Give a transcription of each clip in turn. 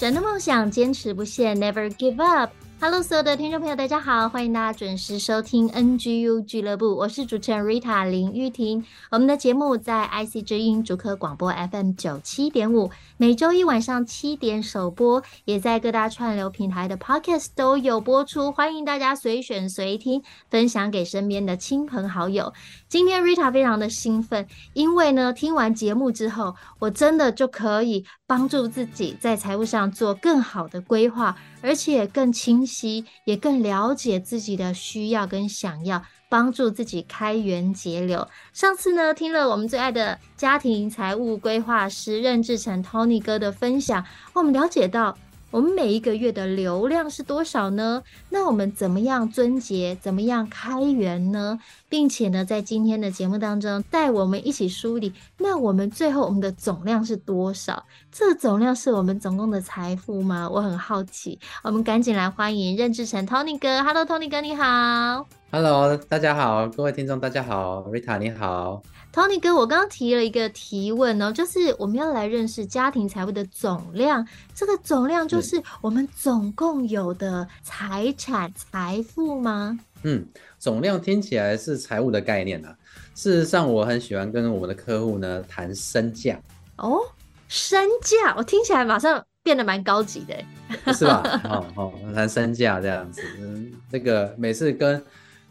转动梦想，坚持不懈，Never give up。Hello，所有的听众朋友，大家好，欢迎大家准时收听 NGU 俱乐部，我是主持人 Rita 林玉婷。我们的节目在 IC 之音主科广播 FM 九七点五，每周一晚上七点首播，也在各大串流平台的 Podcast 都有播出，欢迎大家随选随听，分享给身边的亲朋好友。今天 Rita 非常的兴奋，因为呢，听完节目之后，我真的就可以帮助自己在财务上做更好的规划，而且更清息，也更了解自己的需要跟想要，帮助自己开源节流。上次呢，听了我们最爱的家庭财务规划师任志成 Tony 哥的分享，我们了解到。我们每一个月的流量是多少呢？那我们怎么样尊节？怎么样开源呢？并且呢，在今天的节目当中，带我们一起梳理。那我们最后我们的总量是多少？这总量是我们总共的财富吗？我很好奇。我们赶紧来欢迎任志成 Tony 哥。Hello，Tony 哥，你好。Hello，大家好，各位听众大家好，Rita 你好。Tony 哥，我刚刚提了一个提问哦，就是我们要来认识家庭财务的总量。这个总量就是我们总共有的财产财富吗？嗯，总量听起来是财务的概念啊。事实上，我很喜欢跟我们的客户呢谈身价。哦，身价，我听起来马上变得蛮高级的，是吧？哦哦，谈身价这样子，嗯，这个每次跟。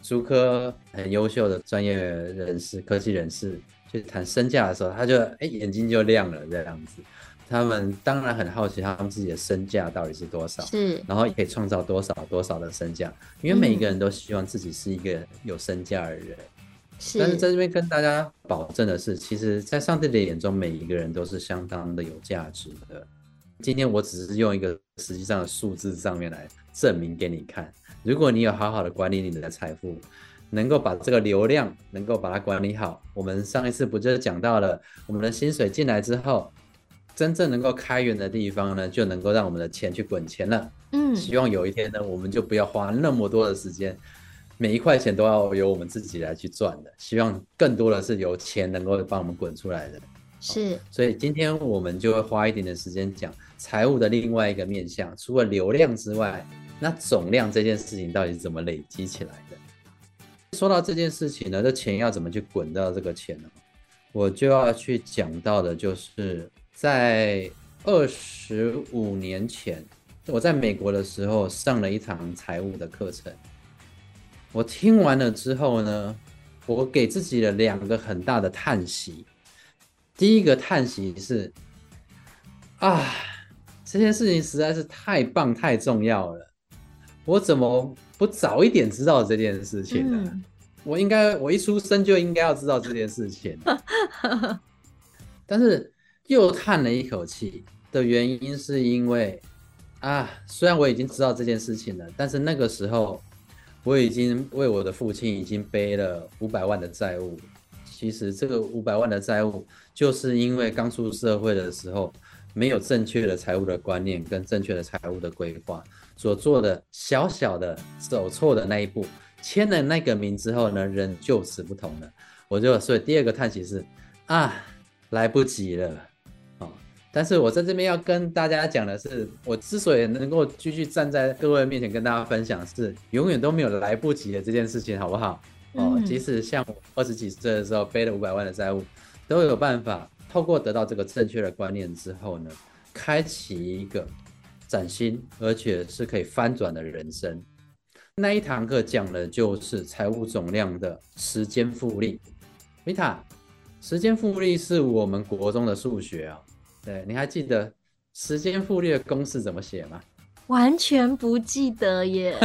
竹科很优秀的专业人士、科技人士去谈身价的时候，他就哎、欸、眼睛就亮了这样子。他们当然很好奇他们自己的身价到底是多少，是，然后也可以创造多少多少的身价，因为每一个人都希望自己是一个有身价的人。是，但是在这边跟大家保证的是，其实，在上帝的眼中，每一个人都是相当的有价值的。今天我只是用一个实际上的数字上面来证明给你看。如果你有好好的管理你的财富，能够把这个流量能够把它管理好，我们上一次不就是讲到了，我们的薪水进来之后，真正能够开源的地方呢，就能够让我们的钱去滚钱了。嗯，希望有一天呢，我们就不要花那么多的时间，每一块钱都要由我们自己来去赚的。希望更多的是由钱能够帮我们滚出来的。是，所以今天我们就会花一点点时间讲财务的另外一个面向，除了流量之外。那总量这件事情到底是怎么累积起来的？说到这件事情呢，这钱要怎么去滚到这个钱呢？我就要去讲到的，就是在二十五年前，我在美国的时候上了一堂财务的课程。我听完了之后呢，我给自己了两个很大的叹息。第一个叹息是，啊，这件事情实在是太棒、太重要了。我怎么不早一点知道这件事情呢？嗯、我应该，我一出生就应该要知道这件事情。但是又叹了一口气的原因，是因为啊，虽然我已经知道这件事情了，但是那个时候我已经为我的父亲已经背了五百万的债务。其实这个五百万的债务，就是因为刚出社会的时候没有正确的财务的观念跟正确的财务的规划。所做的小小的走错的那一步，签了那个名之后呢，人就此不同了。我就所以第二个叹息是啊，来不及了啊！但是我在这边要跟大家讲的是，我之所以能够继续站在各位面前跟大家分享，是永远都没有来不及的这件事情，好不好？哦，即使像我二十几岁的时候背了五百万的债务，都有办法透过得到这个正确的观念之后呢，开启一个。崭新，而且是可以翻转的人生。那一堂课讲的就是财务总量的时间复利。米塔，时间复利是我们国中的数学啊。对，你还记得时间复利的公式怎么写吗？完全不记得耶。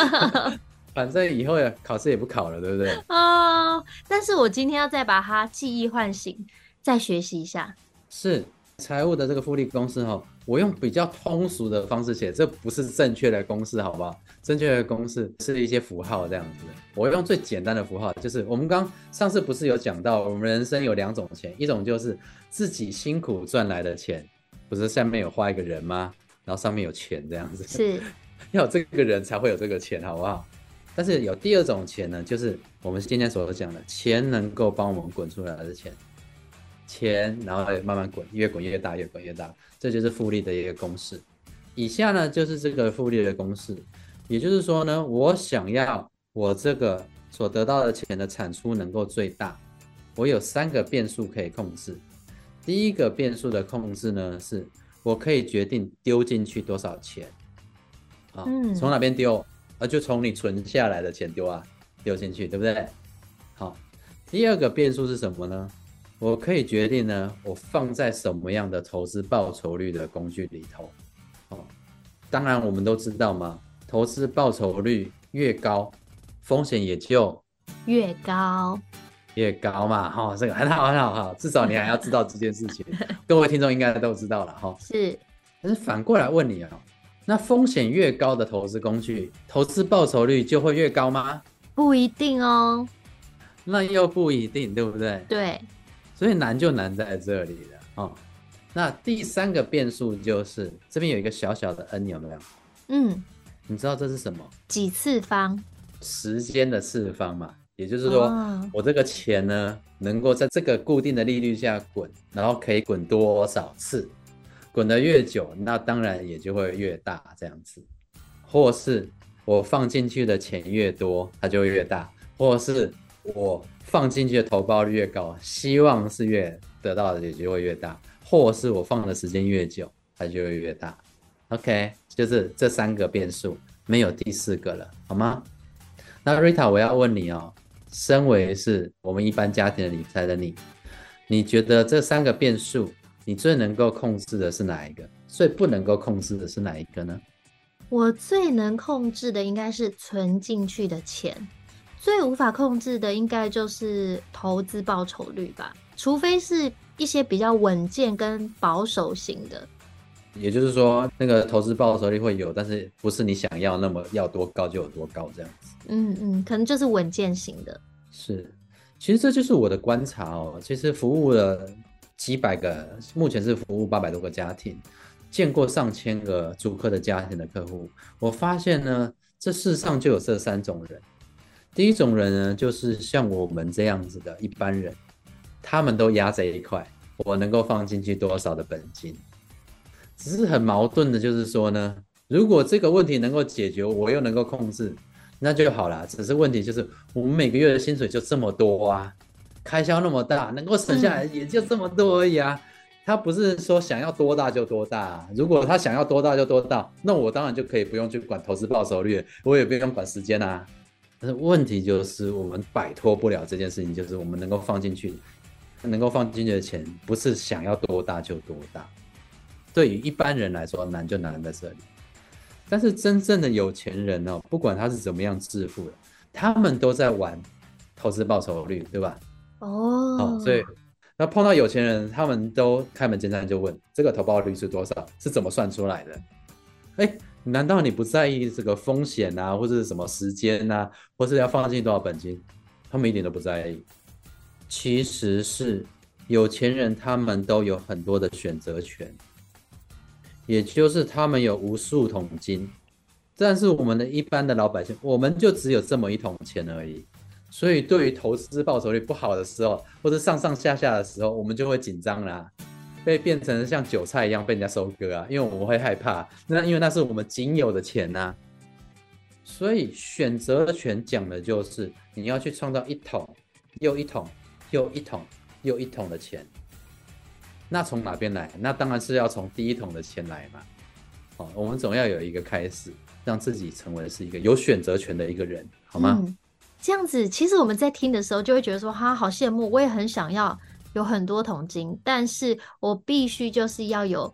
反正以后考试也不考了，对不对？哦，但是我今天要再把它记忆唤醒。再学习一下。是财务的这个复利公式哈，我用比较通俗的方式写，这不是正确的公式，好不好？正确的公式是一些符号这样子。我用最简单的符号，就是我们刚上次不是有讲到，我们人生有两种钱，一种就是自己辛苦赚来的钱，不是下面有画一个人吗？然后上面有钱这样子，是 要有这个人才会有这个钱，好不好？但是有第二种钱呢，就是我们今天所讲的钱能够帮我们滚出来的钱，钱然后慢慢滚，越滚越大，越滚越大，这就是复利的一个公式。以下呢就是这个复利的公式，也就是说呢，我想要我这个所得到的钱的产出能够最大，我有三个变数可以控制。第一个变数的控制呢，是我可以决定丢进去多少钱，啊，从哪边丢？啊就从你存下来的钱丢啊，丢进去，对不对？好，第二个变数是什么呢？我可以决定呢，我放在什么样的投资报酬率的工具里头。哦，当然我们都知道嘛，投资报酬率越高，风险也就越高，越高嘛。哈、哦，这个很好很好哈，至少你还要知道这件事情。各位听众应该都知道了哈。是，但是反过来问你啊。那风险越高的投资工具，投资报酬率就会越高吗？不一定哦。那又不一定，对不对？对。所以难就难在这里了哦。那第三个变数就是这边有一个小小的 n，有没有？嗯。你知道这是什么？几次方？时间的次方嘛。也就是说，哦、我这个钱呢，能够在这个固定的利率下滚，然后可以滚多少次？滚得越久，那当然也就会越大这样子，或是我放进去的钱越多，它就会越大，或是我放进去的投报率越高，希望是越得到的也就会越大，或是我放的时间越久，它就会越大。OK，就是这三个变数，没有第四个了，好吗？那 Rita，我要问你哦，身为是我们一般家庭的理财的你，你觉得这三个变数？你最能够控制的是哪一个？最不能够控制的是哪一个呢？我最能控制的应该是存进去的钱，最无法控制的应该就是投资报酬率吧，除非是一些比较稳健跟保守型的。也就是说，那个投资报酬率会有，但是不是你想要那么要多高就有多高这样子。嗯嗯，可能就是稳健型的。是，其实这就是我的观察哦。其实服务了。几百个，目前是服务八百多个家庭，见过上千个租客的家庭的客户。我发现呢，这世上就有这三种人。第一种人呢，就是像我们这样子的一般人，他们都压这一块，我能够放进去多少的本金。只是很矛盾的，就是说呢，如果这个问题能够解决，我又能够控制，那就好了。只是问题就是，我们每个月的薪水就这么多啊。开销那么大，能够省下来也就这么多而已啊。他不是说想要多大就多大。如果他想要多大就多大，那我当然就可以不用去管投资报酬率，我也不用管时间啊。但是问题就是我们摆脱不了这件事情，就是我们能够放进去，能够放进去的钱不是想要多大就多大。对于一般人来说，难就难在这里。但是真正的有钱人哦，不管他是怎么样致富的，他们都在玩投资报酬率，对吧？哦，哦，所以那碰到有钱人，他们都开门见山就问这个投报率是多少，是怎么算出来的？哎，难道你不在意这个风险啊，或者是什么时间啊，或是要放进多少本金？他们一点都不在意。其实是有钱人，他们都有很多的选择权，也就是他们有无数桶金，但是我们的一般的老百姓，我们就只有这么一桶钱而已。所以，对于投资报酬率不好的时候，或者上上下下的时候，我们就会紧张啦，被变成像韭菜一样被人家收割啊，因为我们会害怕。那因为那是我们仅有的钱呐、啊。所以，选择权讲的就是你要去创造一桶又一桶又一桶又一桶的钱。那从哪边来？那当然是要从第一桶的钱来嘛。哦，我们总要有一个开始，让自己成为是一个有选择权的一个人，好吗？这样子，其实我们在听的时候就会觉得说，哈，好羡慕，我也很想要有很多桶金，但是我必须就是要有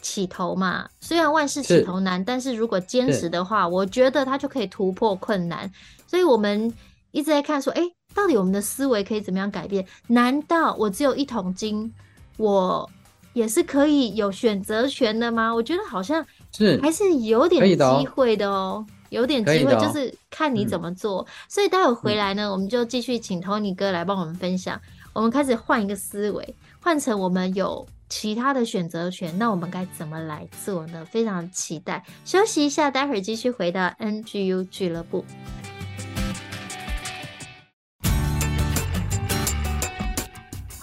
起头嘛。虽然万事起头难，是但是如果坚持的话，我觉得它就可以突破困难。所以我们一直在看说，哎，到底我们的思维可以怎么样改变？难道我只有一桶金，我也是可以有选择权的吗？我觉得好像是还是有点机会的哦，有点机会，就是看你怎么做。哦、所以待会回来呢，嗯、我们就继续请 Tony 哥来帮我们分享。我们开始换一个思维，换成我们有其他的选择权，那我们该怎么来做呢？非常期待。休息一下，待会儿继续回到 NGU 俱乐部。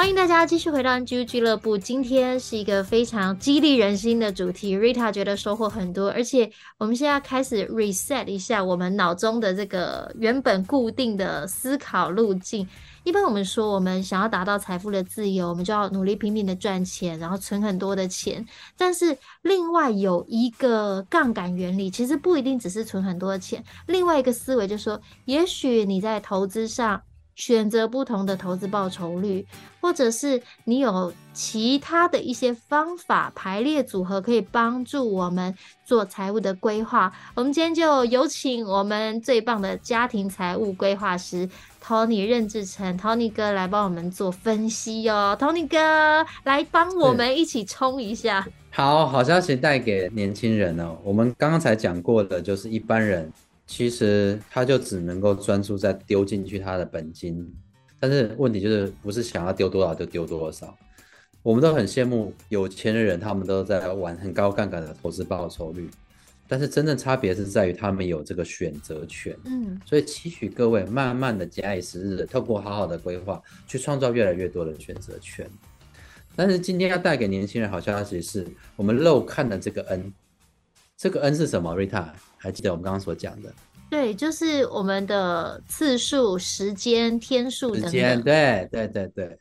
欢迎大家继续回到 NGU 俱乐部。今天是一个非常激励人心的主题，Rita 觉得收获很多。而且我们现在开始 reset 一下我们脑中的这个原本固定的思考路径。一般我们说，我们想要达到财富的自由，我们就要努力拼命的赚钱，然后存很多的钱。但是另外有一个杠杆原理，其实不一定只是存很多的钱。另外一个思维就是说，也许你在投资上。选择不同的投资报酬率，或者是你有其他的一些方法排列组合，可以帮助我们做财务的规划。我们今天就有请我们最棒的家庭财务规划师 Tony 任志成 Tony 哥来帮我们做分析哦。Tony 哥来帮我们一起冲一下。好，好消息带给年轻人哦。我们刚刚才讲过的，就是一般人。其实他就只能够专注在丢进去他的本金，但是问题就是不是想要丢多少就丢多少。我们都很羡慕有钱的人，他们都在玩很高杠杆的投资报酬率，但是真正差别是在于他们有这个选择权。嗯，所以期许各位慢慢的假以时日，透过好好的规划，去创造越来越多的选择权。但是今天要带给年轻人好消息是，我们漏看的这个 N，这个 N 是什么？Rita？还记得我们刚刚所讲的？对，就是我们的次数、时间、天数等等。时间，对对对对。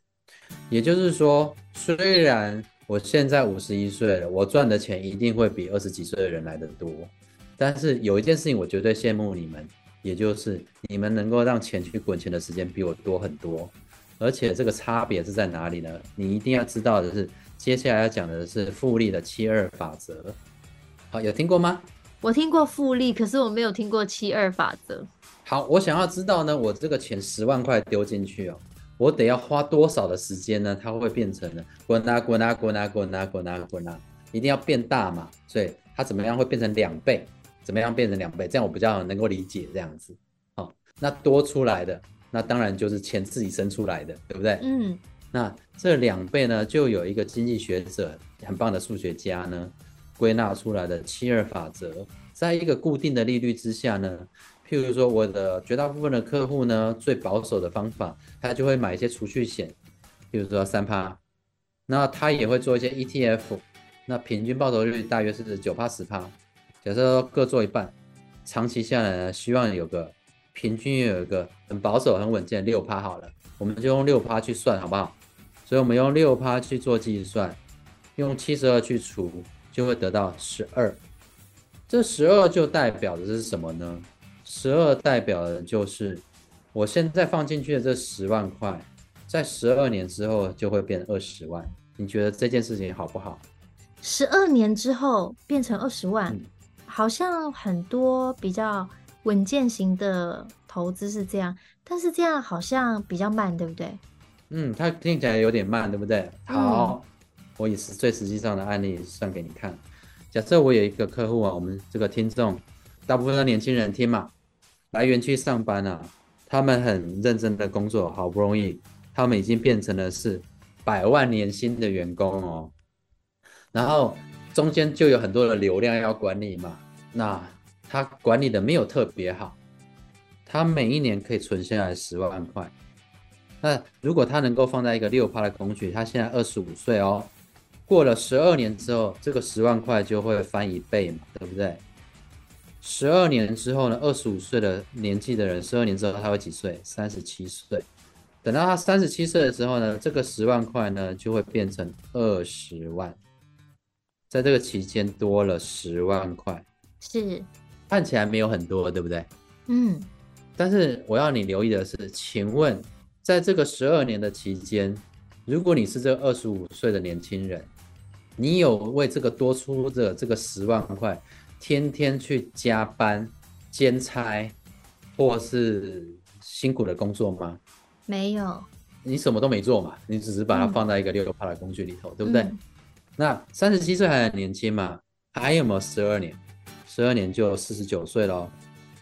也就是说，虽然我现在五十一岁了，我赚的钱一定会比二十几岁的人来的多，但是有一件事情我绝对羡慕你们，也就是你们能够让钱去滚钱的时间比我多很多。而且这个差别是在哪里呢？你一定要知道的是，接下来要讲的是复利的七二法则。好，有听过吗？我听过复利，可是我没有听过七二法则。好，我想要知道呢，我这个钱十万块丢进去哦，我得要花多少的时间呢？它会变成呢，滚啊滚啊滚啊滚啊滚啊滚啊，一定要变大嘛。所以它怎么样会变成两倍？怎么样变成两倍？这样我比较能够理解这样子。好，那多出来的，那当然就是钱自己生出来的，对不对？嗯。那这两倍呢，就有一个经济学者，很棒的数学家呢。归纳出来的七二法则，在一个固定的利率之下呢，譬如说我的绝大部分的客户呢，最保守的方法，他就会买一些储蓄险，譬如说三趴，那他也会做一些 ETF，那平均报酬率大约是九趴十趴，假设说各做一半，长期下来呢，希望有个平均有一个很保守很稳健六趴好了，我们就用六趴去算好不好？所以我们用六趴去做计算，用七十二去除。就会得到十二，这十二就代表的是什么呢？十二代表的就是我现在放进去的这十万块，在十二年之后就会变二十万。你觉得这件事情好不好？十二年之后变成二十万，嗯，好像很多比较稳健型的投资是这样，但是这样好像比较慢，对不对？嗯，它听起来有点慢，对不对？好。嗯我以实最实际上的案例算给你看。假设我有一个客户啊，我们这个听众大部分的年轻人听嘛，来园区上班啊，他们很认真的工作，好不容易他们已经变成了是百万年薪的员工哦。然后中间就有很多的流量要管理嘛，那他管理的没有特别好，他每一年可以存下来十万块。那如果他能够放在一个六趴的工具，他现在二十五岁哦。过了十二年之后，这个十万块就会翻一倍嘛，对不对？十二年之后呢，二十五岁的年纪的人，十二年之后他会几岁？三十七岁。等到他三十七岁的时候呢，这个十万块呢就会变成二十万，在这个期间多了十万块，是看起来没有很多，对不对？嗯。但是我要你留意的是，请问在这个十二年的期间，如果你是这二十五岁的年轻人，你有为这个多出的这个十万块，天天去加班、兼差，或是辛苦的工作吗？没有，你什么都没做嘛，你只是把它放在一个六六趴的工具里头，嗯、对不对？嗯、那三十七岁还很年轻嘛，还有没有十二年？十二年就四十九岁喽。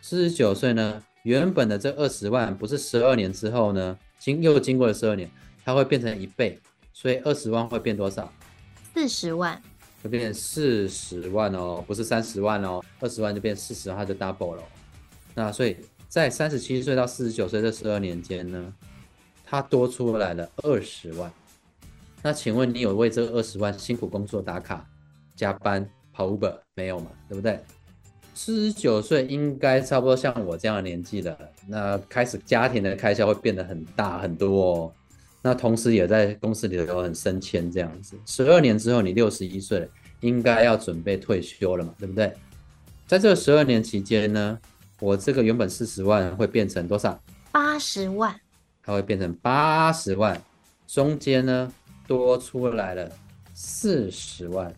四十九岁呢，原本的这二十万不是十二年之后呢，经又经过了十二年，它会变成一倍，所以二十万会变多少？四十万，就变成四十万哦，不是三十万哦，二十万就变四十万，它就 double 了。那所以在三十七岁到四十九岁这十二年间呢，它多出来了二十万。那请问你有为这二十万辛苦工作打卡、加班、跑 Uber 没有嘛？对不对？四十九岁应该差不多像我这样的年纪了，那开始家庭的开销会变得很大很多哦。那同时也在公司里头很升迁这样子。十二年之后你六十一岁了，应该要准备退休了嘛，对不对？在这十二年期间呢，我这个原本四十万会变成多少？八十万。它会变成八十万，中间呢多出来了四十万。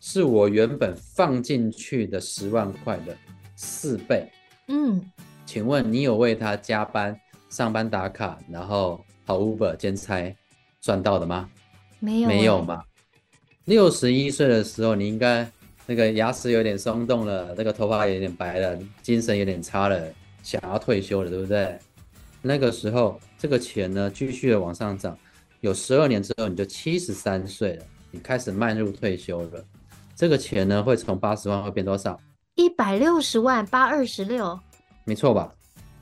是我原本放进去的十万块的四倍。嗯，请问你有为他加班、上班打卡，然后跑 Uber 兼差赚到的吗？没有，没有嘛。六十一岁的时候，你应该那个牙齿有点松动了，那个头发有点白了，精神有点差了，想要退休了，对不对？那个时候，这个钱呢继续的往上涨，有十二年之后，你就七十三岁了，你开始迈入退休了。这个钱呢，会从八十万会变多少？一百六十万，八二十六，没错吧？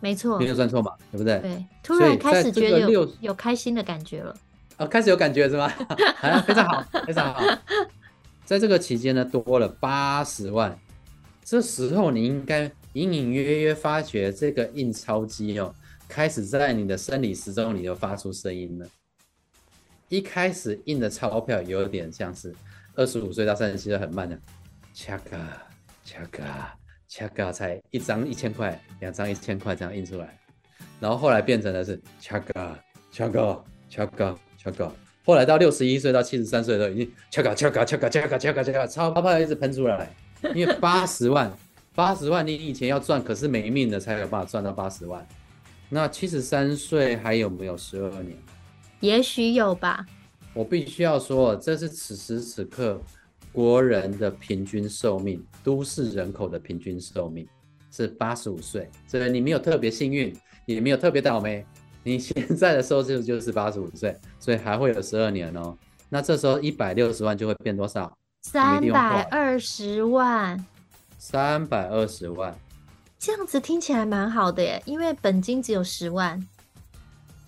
没错，没有算错吧？对不对？对，突然开始觉得有有开心的感觉了。哦，开始有感觉是吗？非常好，非常好。在这个期间呢，多了八十万。这时候你应该隐隐约约发觉这个印钞机哦，开始在你的生理时钟里头发出声音了。一开始印的钞票有点像是。二十五岁到三十七岁很慢的，恰嘎恰嘎恰嘎，才一张一千块，两张一千块这样印出来，然后后来变成的是恰嘎恰嘎恰嘎恰嘎，后来到六十一岁到七十三岁的时候，已经恰嘎恰嘎恰嘎恰嘎恰嘎恰嘎，钞票一直喷出来，因为八十万八十万你以前要赚，可是没命的才有办法赚到八十万。那七十三岁还有没有十二年？也许有吧。我必须要说，这是此时此刻国人的平均寿命，都市人口的平均寿命是八十五岁。所以你没有特别幸运，也没有特别倒霉，你现在的寿数就是八十五岁，所以还会有十二年哦。那这时候一百六十万就会变多少？三百二十万。三百二十万，这样子听起来蛮好的耶，因为本金只有十万，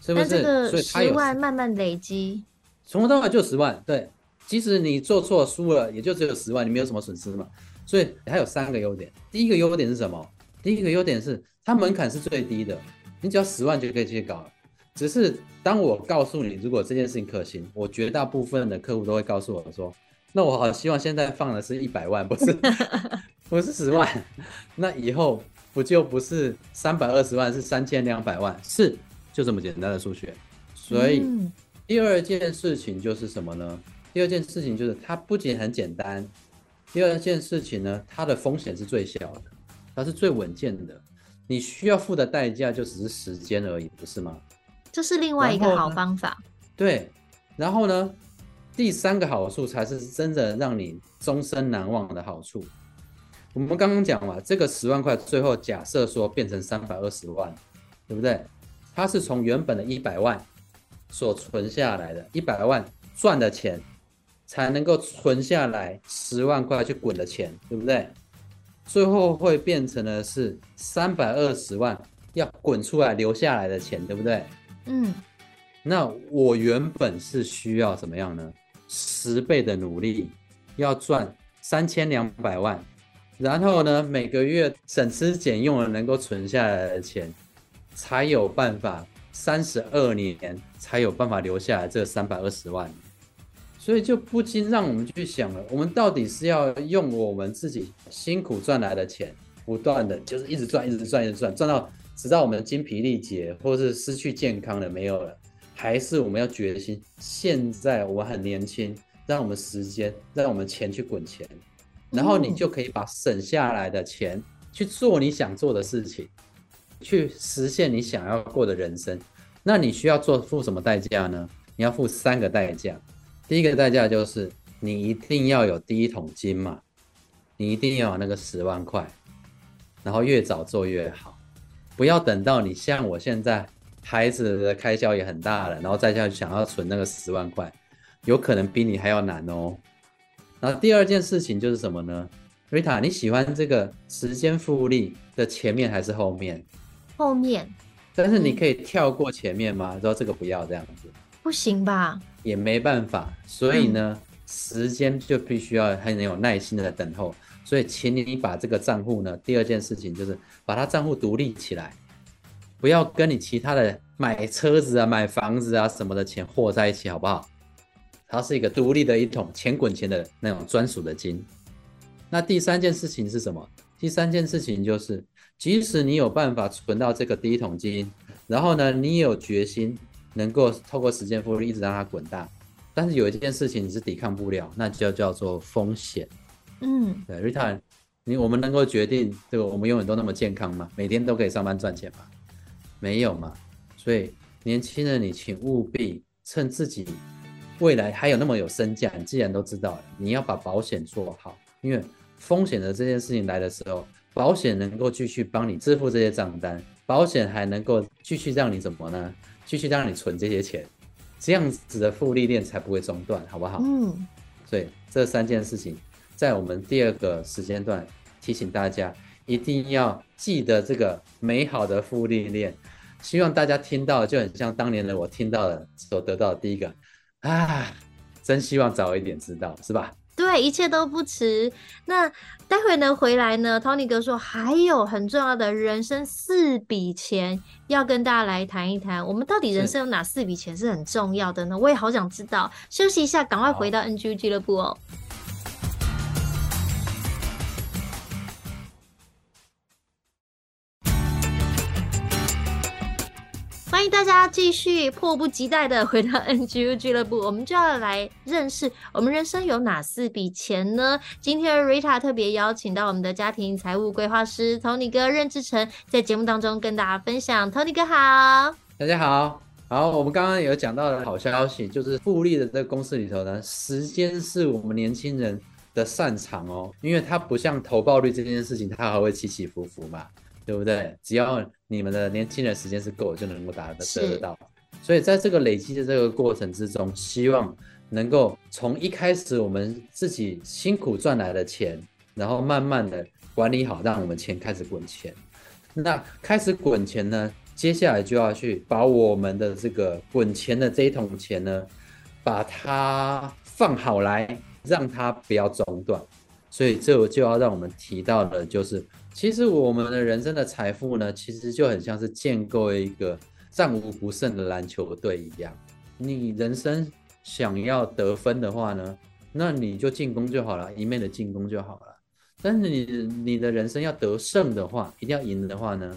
是不是？但这个十万慢慢累积。从头到尾就十万，对，即使你做错输了，也就只有十万，你没有什么损失嘛。所以它有三个优点。第一个优点是什么？第一个优点是它门槛是最低的，你只要十万就可以去搞了。只是当我告诉你，如果这件事情可行，我绝大部分的客户都会告诉我说，那我好希望现在放的是一百万，不是 不是十万，那以后不就不是三百二十万，是三千两百万，是就这么简单的数学，所以。嗯第二件事情就是什么呢？第二件事情就是它不仅很简单，第二件事情呢，它的风险是最小的，它是最稳健的。你需要付的代价就只是时间而已，不是吗？这是另外一个好方法。对，然后呢，第三个好处才是真的让你终身难忘的好处。我们刚刚讲了，这个十万块最后假设说变成三百二十万，对不对？它是从原本的一百万。所存下来的一百万赚的钱，才能够存下来十万块去滚的钱，对不对？最后会变成的是三百二十万要滚出来留下来的钱，对不对？嗯。那我原本是需要怎么样呢？十倍的努力，要赚三千两百万，然后呢，每个月省吃俭用的能够存下来的钱，才有办法。三十二年才有办法留下来这三百二十万，所以就不禁让我们去想了：我们到底是要用我们自己辛苦赚来的钱，不断的就是一直赚，一直赚，一直赚，赚到直到我们精疲力竭，或是失去健康了没有了，还是我们要决心？现在我很年轻，让我们时间，让我们钱去滚钱，然后你就可以把省下来的钱去做你想做的事情。去实现你想要过的人生，那你需要做付什么代价呢？你要付三个代价。第一个代价就是你一定要有第一桶金嘛，你一定要有那个十万块，然后越早做越好，不要等到你像我现在孩子的开销也很大了，然后再下去想要存那个十万块，有可能比你还要难哦。然后第二件事情就是什么呢？Rita，你喜欢这个时间复利的前面还是后面？后面。但是你可以跳过前面吗？说、嗯、这个不要这样子。不行吧？也没办法。所以呢，嗯、时间就必须要很有耐心的等候。所以，请你把这个账户呢，第二件事情就是把它账户独立起来，不要跟你其他的买车子啊、买房子啊什么的钱和在一起，好不好？它是一个独立的一桶钱滚钱的那种专属的金。那第三件事情是什么？第三件事情就是，即使你有办法存到这个第一桶金，然后呢，你有决心能够透过时间复利一直让它滚大，但是有一件事情你是抵抗不了，那就叫做风险。嗯，对，Rita，你我们能够决定这个我们永远都那么健康吗？每天都可以上班赚钱吗？没有嘛。所以年轻人，你请务必趁自己。未来还有那么有身价，你既然都知道了，你要把保险做好，因为风险的这件事情来的时候，保险能够继续帮你支付这些账单，保险还能够继续让你怎么呢？继续让你存这些钱，这样子的复利链才不会中断，好不好？嗯，所以这三件事情，在我们第二个时间段提醒大家，一定要记得这个美好的复利链。希望大家听到就很像当年的我听到的所得到的第一个。啊，真希望早一点知道，是吧？对，一切都不迟。那待会呢，回来呢，Tony 哥说还有很重要的人生四笔钱要跟大家来谈一谈。我们到底人生有哪四笔钱是很重要的呢？我也好想知道。休息一下，赶快回到 NGU 俱乐部哦。欢迎大家继续迫不及待的回到 NGU 俱乐部，我们就要来认识我们人生有哪四笔钱呢？今天 Rita 特别邀请到我们的家庭财务规划师 Tony 哥任志成，在节目当中跟大家分享。Tony 哥好，大家好，好，我们刚刚有讲到的好消息，就是复利的这个公式里头呢，时间是我们年轻人的擅长哦，因为它不像投报率这件事情，它还会起起伏伏嘛。对不对？只要你们的年轻人时间是够，就能够达得得到。所以在这个累积的这个过程之中，希望能够从一开始我们自己辛苦赚来的钱，然后慢慢的管理好，让我们钱开始滚钱。那开始滚钱呢，接下来就要去把我们的这个滚钱的这一桶钱呢，把它放好来，让它不要中断。所以这就要让我们提到的就是。其实我们的人生的财富呢，其实就很像是建构一个战无不胜的篮球队一样。你人生想要得分的话呢，那你就进攻就好了，一面的进攻就好了。但是你你的人生要得胜的话，一定要赢的话呢，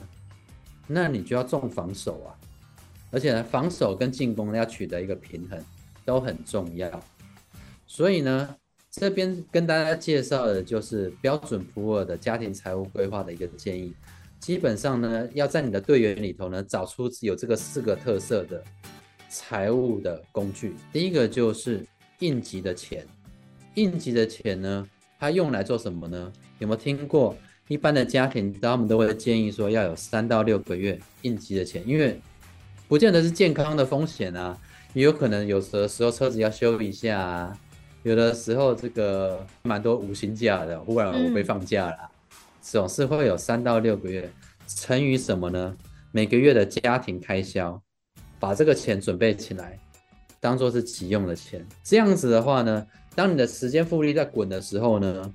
那你就要重防守啊。而且呢，防守跟进攻要取得一个平衡，都很重要。所以呢。这边跟大家介绍的就是标准普尔的家庭财务规划的一个建议。基本上呢，要在你的队员里头呢，找出有这个四个特色的财务的工具。第一个就是应急的钱。应急的钱呢，它用来做什么呢？有没有听过一般的家庭，他们都会建议说要有三到六个月应急的钱，因为不见得是健康的风险啊，也有可能有的时候车子要修一下啊。有的时候这个蛮多无薪假的，忽然我被放假了，嗯、总是会有三到六个月，乘以什么呢？每个月的家庭开销，把这个钱准备起来，当做是急用的钱。这样子的话呢，当你的时间复利在滚的时候呢，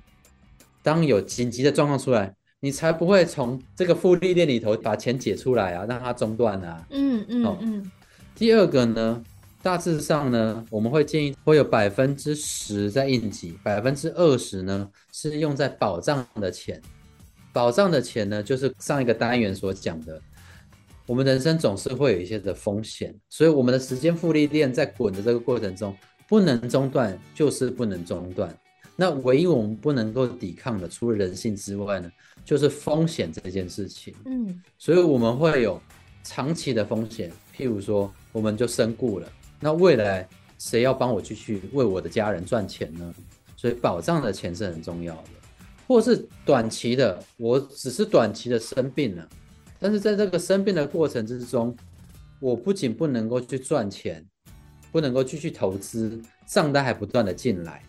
当有紧急的状况出来，你才不会从这个复利链里头把钱解出来啊，让它中断啊。嗯嗯嗯。第二个呢？大致上呢，我们会建议会有百分之十在应急，百分之二十呢是用在保障的钱。保障的钱呢，就是上一个单元所讲的，我们人生总是会有一些的风险，所以我们的时间复利链在滚的这个过程中不能中断，就是不能中断。那唯一我们不能够抵抗的，除了人性之外呢，就是风险这件事情。嗯，所以我们会有长期的风险。譬如说，我们就身故了，那未来谁要帮我继续为我的家人赚钱呢？所以保障的钱是很重要的。或是短期的，我只是短期的生病了，但是在这个生病的过程之中，我不仅不能够去赚钱，不能够继续投资，账单还不断的进来，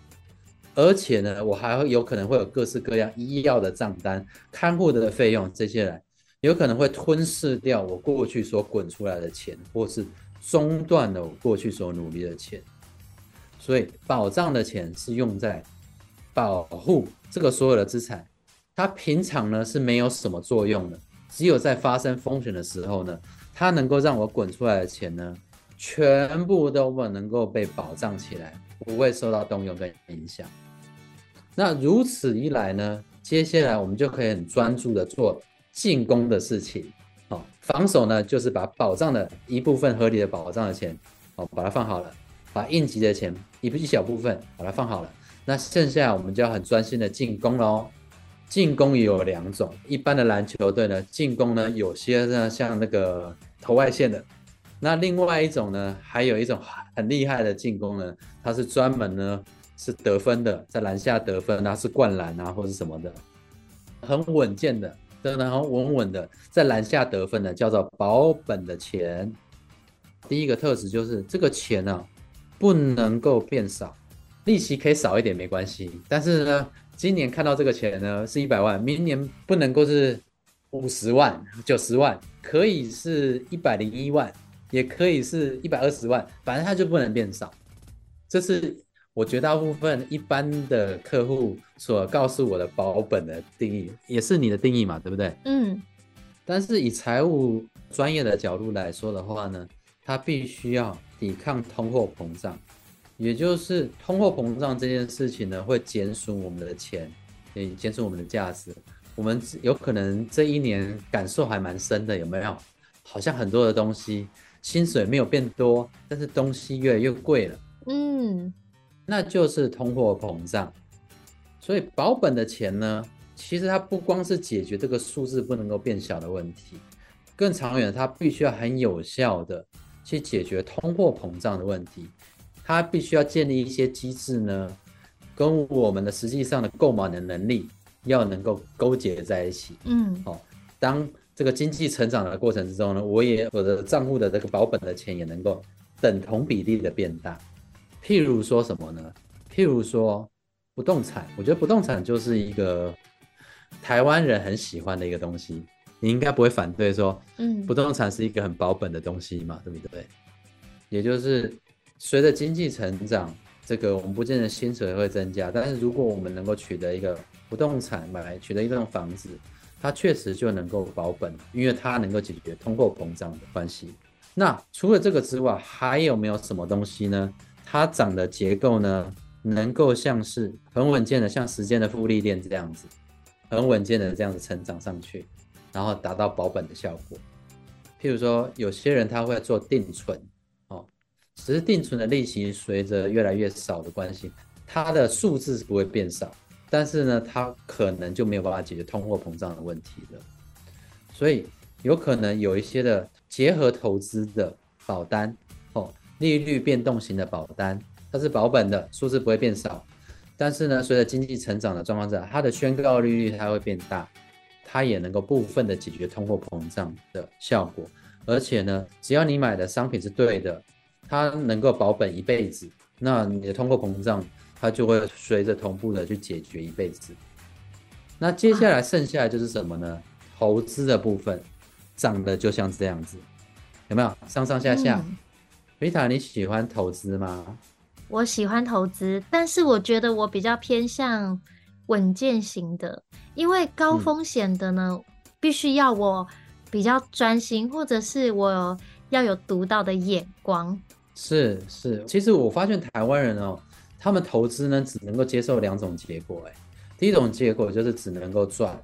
而且呢，我还会有可能会有各式各样医药的账单、看护的费用这些来，有可能会吞噬掉我过去所滚出来的钱，或是中断了我过去所努力的钱。所以保障的钱是用在保护。这个所有的资产，它平常呢是没有什么作用的，只有在发生风险的时候呢，它能够让我滚出来的钱呢，全部都能够被保障起来，不会受到动用跟影响。那如此一来呢，接下来我们就可以很专注的做进攻的事情。好，防守呢就是把保障的一部分合理的保障的钱，哦，把它放好了，把应急的钱一一小部分把它放好了。那剩下我们就要很专心的进攻喽。进攻也有两种，一般的篮球队呢，进攻呢有些呢像那个投外线的，那另外一种呢，还有一种很厉害的进攻呢，它是专门呢是得分的，在篮下得分啊，是灌篮啊或者什么的，很稳健的，然后稳稳的在篮下得分的，叫做保本的钱。第一个特质就是这个钱呢、啊，不能够变少。利息可以少一点没关系，但是呢，今年看到这个钱呢是一百万，明年不能够是五十万、九十万，可以是一百零一万，也可以是一百二十万，反正它就不能变少。这是我绝大部分一般的客户所告诉我的保本的定义，也是你的定义嘛，对不对？嗯。但是以财务专业的角度来说的话呢，它必须要抵抗通货膨胀。也就是通货膨胀这件事情呢，会减损我们的钱，也减损我们的价值。我们有可能这一年感受还蛮深的，有没有？好像很多的东西，薪水没有变多，但是东西越来越贵了。嗯，那就是通货膨胀。所以保本的钱呢，其实它不光是解决这个数字不能够变小的问题，更长远，它必须要很有效的去解决通货膨胀的问题。它必须要建立一些机制呢，跟我们的实际上的购买的能力要能够勾结在一起。嗯，好，当这个经济成长的过程之中呢，我也我的账户的这个保本的钱也能够等同比例的变大。譬如说什么呢？譬如说不动产，我觉得不动产就是一个台湾人很喜欢的一个东西，你应该不会反对说，嗯，不动产是一个很保本的东西嘛，对不对？也就是。随着经济成长，这个我们不见得薪水会增加，但是如果我们能够取得一个不动产买来取得一栋房子，它确实就能够保本，因为它能够解决通货膨胀的关系。那除了这个之外，还有没有什么东西呢？它涨的结构呢，能够像是很稳健的，像时间的复利链这样子，很稳健的这样子成长上去，然后达到保本的效果。譬如说，有些人他会做定存。哦只是定存的利息随着越来越少的关系，它的数字是不会变少，但是呢，它可能就没有办法解决通货膨胀的问题了。所以有可能有一些的结合投资的保单，利率变动型的保单，它是保本的，数字不会变少，但是呢，随着经济成长的状况下，它的宣告利率它会变大，它也能够部分的解决通货膨胀的效果，而且呢，只要你买的商品是对的。它能够保本一辈子，那你的通货膨胀它就会随着同步的去解决一辈子。那接下来剩下来就是什么呢？投资的部分长得就像这样子，有没有上上下下？，Rita，你喜欢投资吗？我喜欢投资，但是我觉得我比较偏向稳健型的，因为高风险的呢，嗯，必须要我比较专心，或者是我要有独到的眼光。是是，其实我发现台湾人哦，他们投资呢只能够接受两种结果，哎，第一种结果就是只能够赚，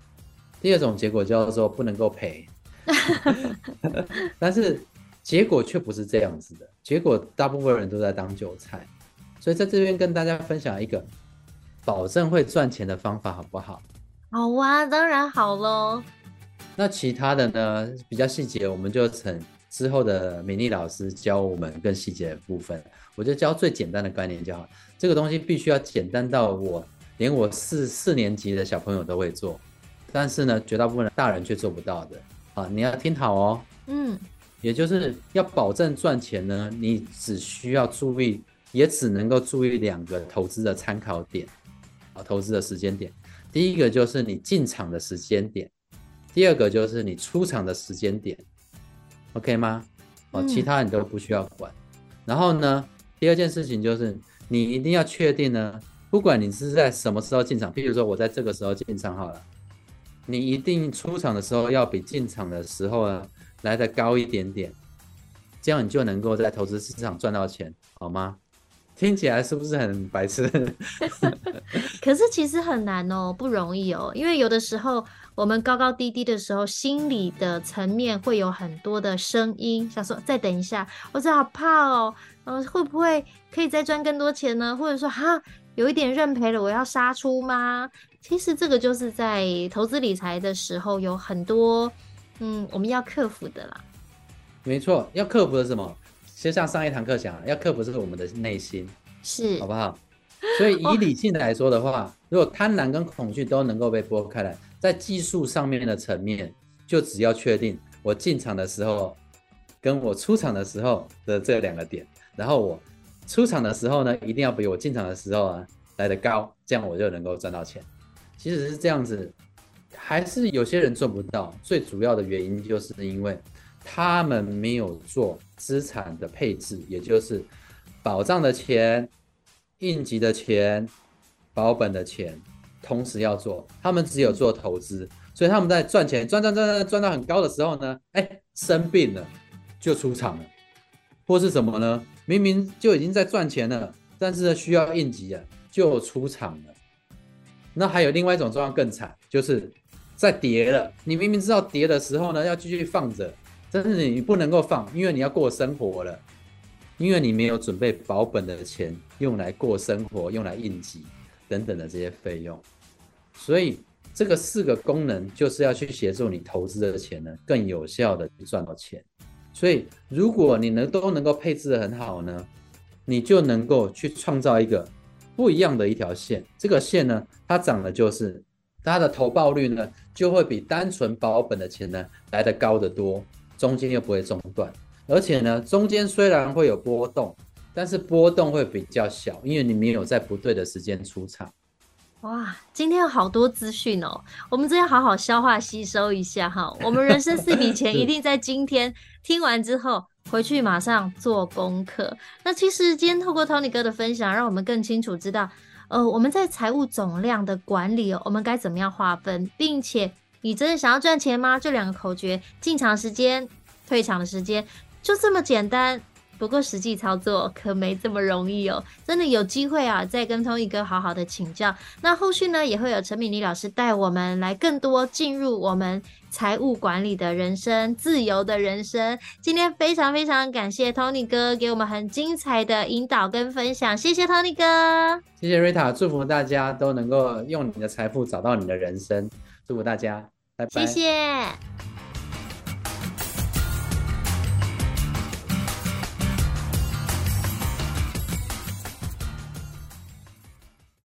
第二种结果叫做不能够赔。但是结果却不是这样子的，结果大部分人都在当韭菜，所以在这边跟大家分享一个保证会赚钱的方法，好不好？好啊，当然好喽。那其他的呢，比较细节，我们就请之后的美丽老师教我们更细节的部分，我就教最简单的概念就好。这个东西必须要简单到我连我四四年级的小朋友都会做，但是呢，绝大部分的大人却做不到的。啊，你要听好哦。嗯，也就是要保证赚钱呢，你只需要注意，也只能够注意两个投资的参考点，啊，投资的时间点。第一个就是你进场的时间点，第二个就是你出场的时间点，OK 吗？哦，其他你都不需要管。然后呢，第二件事情就是你一定要确定呢，不管你是在什么时候进场，譬如说我在这个时候进场好了，你一定出场的时候要比进场的时候呢来得高一点点，这样你就能够在投资市场赚到钱，好吗？听起来是不是很白痴？可是其实很难哦，不容易哦。因为有的时候我们高高低低的时候，心理的层面会有很多的声音，想说再等一下，我真好怕哦。呃，会不会可以再赚更多钱呢？或者说哈，有一点认赔了，我要杀出吗？其实这个就是在投资理财的时候有很多嗯，我们要克服的啦。没错，要克服的是什么？就像上一堂课讲，要克服是我们的内心，是，好不好？所以以理性来说的话，哦、如果贪婪跟恐惧都能够被拨开来，在技术上面的层面，就只要确定我进场的时候跟我出场的时候的这两个点，然后我出场的时候呢，一定要比我进场的时候啊来得高，这样我就能够赚到钱。其实是这样子，还是有些人做不到，最主要的原因就是因为。他们没有做资产的配置，也就是保障的钱、应急的钱、保本的钱，同时要做。他们只有做投资，所以他们在赚钱赚赚赚赚赚到很高的时候呢，哎，生病了就出场了，或是什么呢？明明就已经在赚钱了，但是需要应急了就出场了。那还有另外一种状况更惨，就是在跌了，你明明知道跌的时候呢，要继续放着。但是你不能够放，因为你要过生活了，因为你没有准备保本的钱用来过生活，用来应急等等的这些费用，所以这个四个功能就是要去协助你投资的钱呢，更有效的赚到钱。所以如果你能都能够配置得很好呢，你就能够去创造一个不一样的一条线。这个线呢，它涨的就是它的投报率呢，就会比单纯保本的钱呢来得高得多。中间又不会中断，而且呢，中间虽然会有波动，但是波动会比较小，因为你没有在不对的时间出场。哇，今天有好多资讯哦，我们真要好好消化吸收一下哈。我们人生四笔钱一定在今天听完之后回去马上做功课。那其实今天透过 Tony 哥的分享，让我们更清楚知道，呃，我们在财务总量的管理哦，我们该怎么样划分，并且。你真的想要赚钱吗？这两个口诀：进场时间、退场的时间，就这么简单。不过实际操作可没这么容易哦。真的有机会啊，再跟 Tony 哥好好的请教。那后续呢，也会有陈敏妮老师带我们来更多进入我们财务管理的人生、自由的人生。今天非常非常感谢 Tony 哥给我们很精彩的引导跟分享，谢谢 Tony 哥，谢谢 Rita，祝福大家都能够用你的财富找到你的人生。祝福大家，拜拜。谢谢。